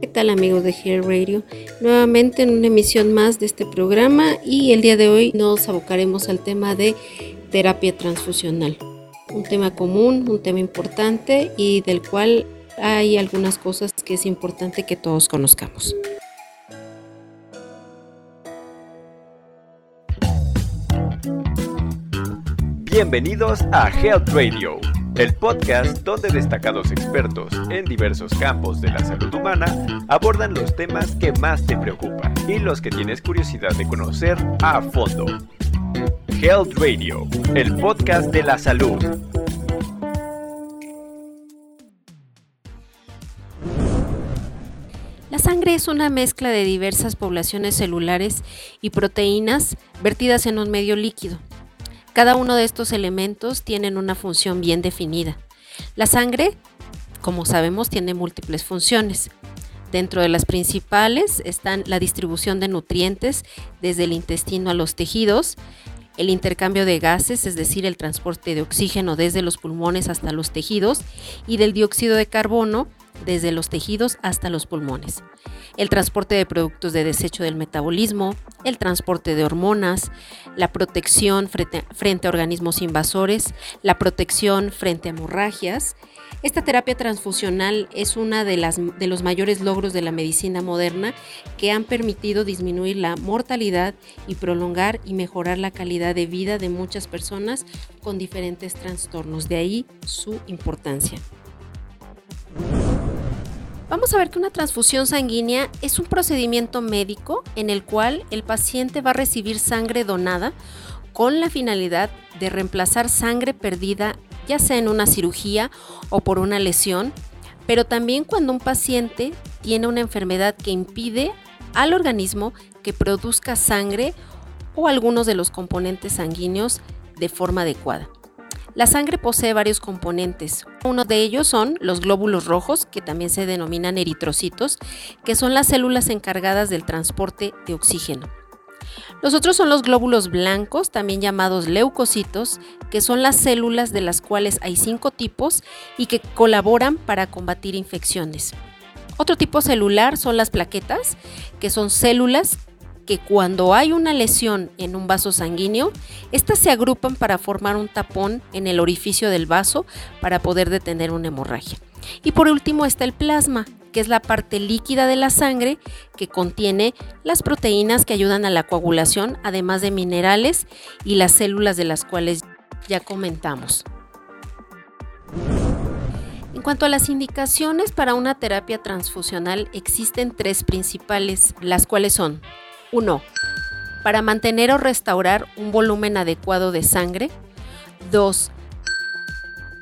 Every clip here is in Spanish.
¿Qué tal amigos de Hair Radio? Nuevamente en una emisión más de este programa y el día de hoy nos abocaremos al tema de terapia transfusional. Un tema común, un tema importante y del cual hay algunas cosas que es importante que todos conozcamos. Bienvenidos a Health Radio, el podcast donde destacados expertos en diversos campos de la salud humana abordan los temas que más te preocupan y los que tienes curiosidad de conocer a fondo. Health Radio, el podcast de la salud. La sangre es una mezcla de diversas poblaciones celulares y proteínas vertidas en un medio líquido. Cada uno de estos elementos tienen una función bien definida. La sangre, como sabemos, tiene múltiples funciones. Dentro de las principales están la distribución de nutrientes desde el intestino a los tejidos, el intercambio de gases, es decir, el transporte de oxígeno desde los pulmones hasta los tejidos, y del dióxido de carbono desde los tejidos hasta los pulmones. El transporte de productos de desecho del metabolismo, el transporte de hormonas, la protección frente, a organismos invasores, la protección frente a hemorragias. Esta terapia transfusional es uno de, de los mayores logros de la medicina moderna que han permitido disminuir la mortalidad y prolongar y mejorar la calidad de vida de muchas personas con diferentes trastornos. De ahí su importancia. Vamos a ver que una transfusión sanguínea es un procedimiento médico en el cual el paciente va a recibir sangre donada con la finalidad de reemplazar sangre perdida ya sea en una cirugía o por una lesión, pero también cuando un paciente tiene una enfermedad que impide al organismo que produzca sangre o algunos de los componentes sanguíneos de forma adecuada. La sangre posee varios componentes. Uno de ellos son los glóbulos rojos, que también se denominan eritrocitos, que son las células encargadas del transporte de oxígeno. Los otros son los glóbulos blancos, también llamados leucocitos, que son las células de las cuales hay cinco tipos y que colaboran para combatir infecciones. Otro tipo celular son las plaquetas, que son células que cuando hay una lesión en un vaso sanguíneo, estas se agrupan para formar un tapón en el orificio del vaso para poder detener una hemorragia. Y por último está el plasma, que es la parte líquida de la sangre que contiene las proteínas que ayudan a la coagulación, además de minerales y las células de las cuales ya comentamos. En cuanto a las indicaciones para una terapia transfusional, existen tres principales, las cuales son 1. Para mantener o restaurar un volumen adecuado de sangre. 2.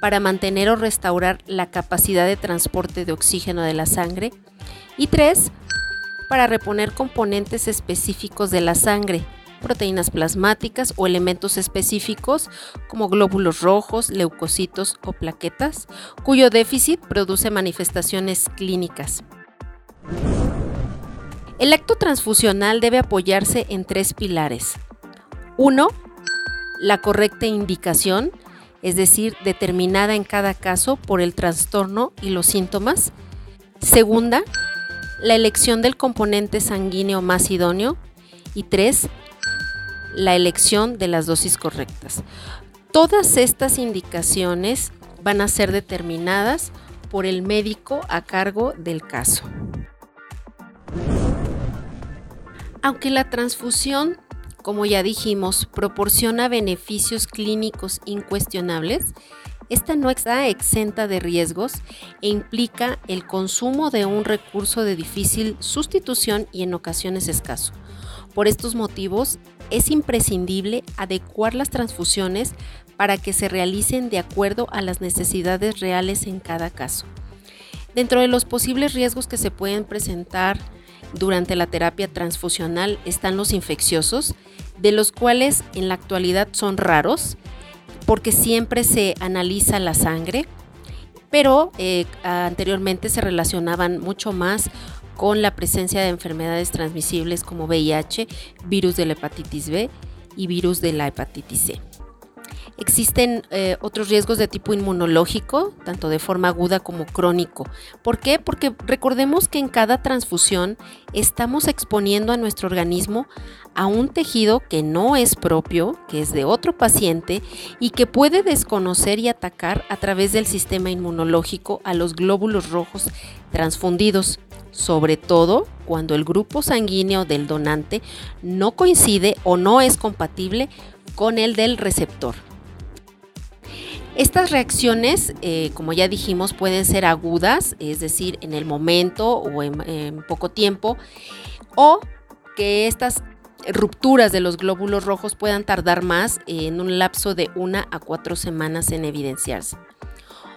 Para mantener o restaurar la capacidad de transporte de oxígeno de la sangre. Y 3. Para reponer componentes específicos de la sangre, proteínas plasmáticas o elementos específicos como glóbulos rojos, leucocitos o plaquetas, cuyo déficit produce manifestaciones clínicas. El acto transfusional debe apoyarse en tres pilares. Uno, la correcta indicación, es decir, determinada en cada caso por el trastorno y los síntomas. Segunda, la elección del componente sanguíneo más idóneo. Y tres, la elección de las dosis correctas. Todas estas indicaciones van a ser determinadas por el médico a cargo del caso. Aunque la transfusión, como ya dijimos, proporciona beneficios clínicos incuestionables, esta no está exenta de riesgos e implica el consumo de un recurso de difícil sustitución y en ocasiones escaso. Por estos motivos, es imprescindible adecuar las transfusiones para que se realicen de acuerdo a las necesidades reales en cada caso. Dentro de los posibles riesgos que se pueden presentar durante la terapia transfusional están los infecciosos, de los cuales en la actualidad son raros, porque siempre se analiza la sangre, pero eh, anteriormente se relacionaban mucho más con la presencia de enfermedades transmisibles como VIH, virus de la hepatitis B y virus de la hepatitis C. Existen eh, otros riesgos de tipo inmunológico, tanto de forma aguda como crónico. ¿Por qué? Porque recordemos que en cada transfusión estamos exponiendo a nuestro organismo a un tejido que no es propio, que es de otro paciente y que puede desconocer y atacar a través del sistema inmunológico a los glóbulos rojos transfundidos, sobre todo cuando el grupo sanguíneo del donante no coincide o no es compatible con el del receptor. Estas reacciones, eh, como ya dijimos, pueden ser agudas, es decir, en el momento o en, poco tiempo, o que estas rupturas de los glóbulos rojos puedan tardar más en un lapso de una a cuatro semanas en evidenciarse.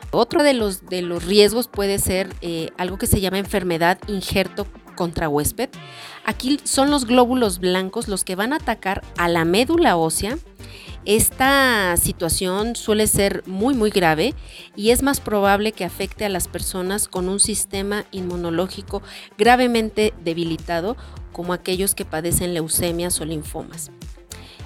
Otro de los, de los riesgos puede ser eh, algo que se llama enfermedad injerto contra huésped. Aquí son los glóbulos blancos los que van a atacar a la médula ósea esta situación suele ser muy muy grave y es más probable que afecte a las personas con un sistema inmunológico gravemente debilitado como aquellos que padecen leucemias o linfomas.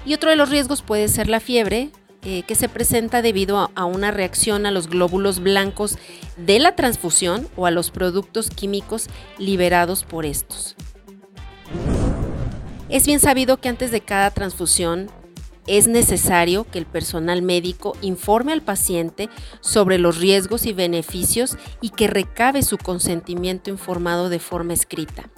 Y otro de los riesgos puede ser la fiebre, eh, que se presenta debido a, una reacción a los glóbulos blancos de la transfusión o a los productos químicos liberados por estos. Es bien sabido que antes de cada transfusión es necesario que el personal médico informe al paciente sobre los riesgos y beneficios y que recabe su consentimiento informado de forma escrita.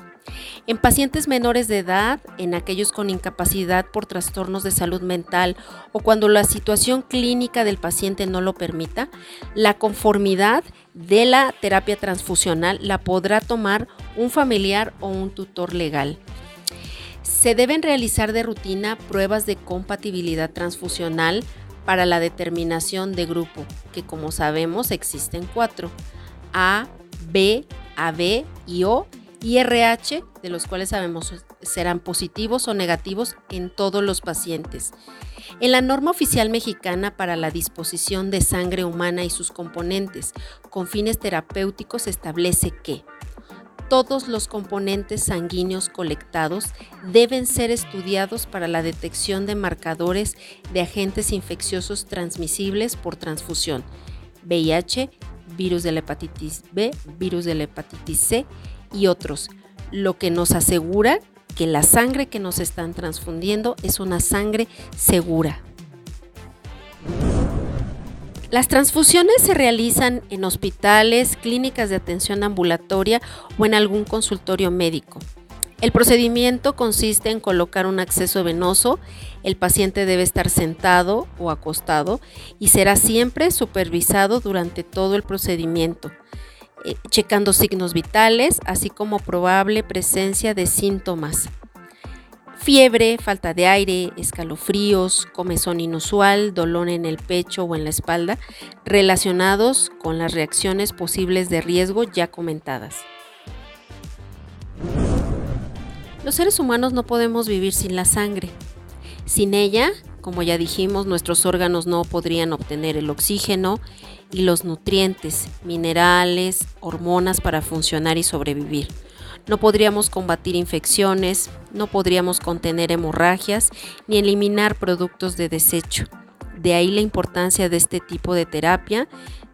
En pacientes menores de edad, en aquellos con incapacidad por trastornos de salud mental o cuando la situación clínica del paciente no lo permita, la conformidad de la terapia transfusional la podrá tomar un familiar o un tutor legal. Se deben realizar de rutina pruebas de compatibilidad transfusional para la determinación de grupo, que como sabemos existen cuatro, A, B, AB y O, y RH, de los cuales sabemos serán positivos o negativos en todos los pacientes. En la norma oficial mexicana para la disposición de sangre humana y sus componentes con fines terapéuticos establece que todos los componentes sanguíneos colectados deben ser estudiados para la detección de marcadores de agentes infecciosos transmisibles por transfusión, VIH, virus de la hepatitis B, virus de la hepatitis C y otros, lo que nos asegura que la sangre que nos están transfundiendo es una sangre segura. Las transfusiones se realizan en hospitales, clínicas de atención ambulatoria o en algún consultorio médico. El procedimiento consiste en colocar un acceso venoso, el paciente debe estar sentado o acostado y será siempre supervisado durante todo el procedimiento, eh, checando signos vitales, así como probable presencia de síntomas Fiebre, falta de aire, escalofríos, comezón inusual, dolor en el pecho o en la espalda, relacionados con las reacciones posibles de riesgo ya comentadas. Los seres humanos no podemos vivir sin la sangre. Sin ella, como ya dijimos, nuestros órganos no podrían obtener el oxígeno y los nutrientes, minerales, hormonas para funcionar y sobrevivir no podríamos combatir infecciones, no podríamos contener hemorragias ni eliminar productos de desecho. De ahí la importancia de este tipo de terapia,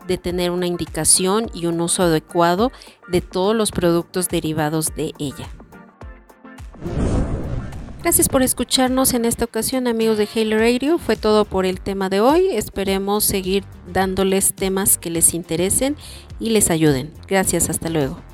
de tener una indicación y un uso adecuado de todos los productos derivados de ella. Gracias por escucharnos en esta ocasión amigos de Halo Radio. Fue todo por el tema de hoy. Esperemos seguir dándoles temas que les interesen y les ayuden. Gracias, hasta luego.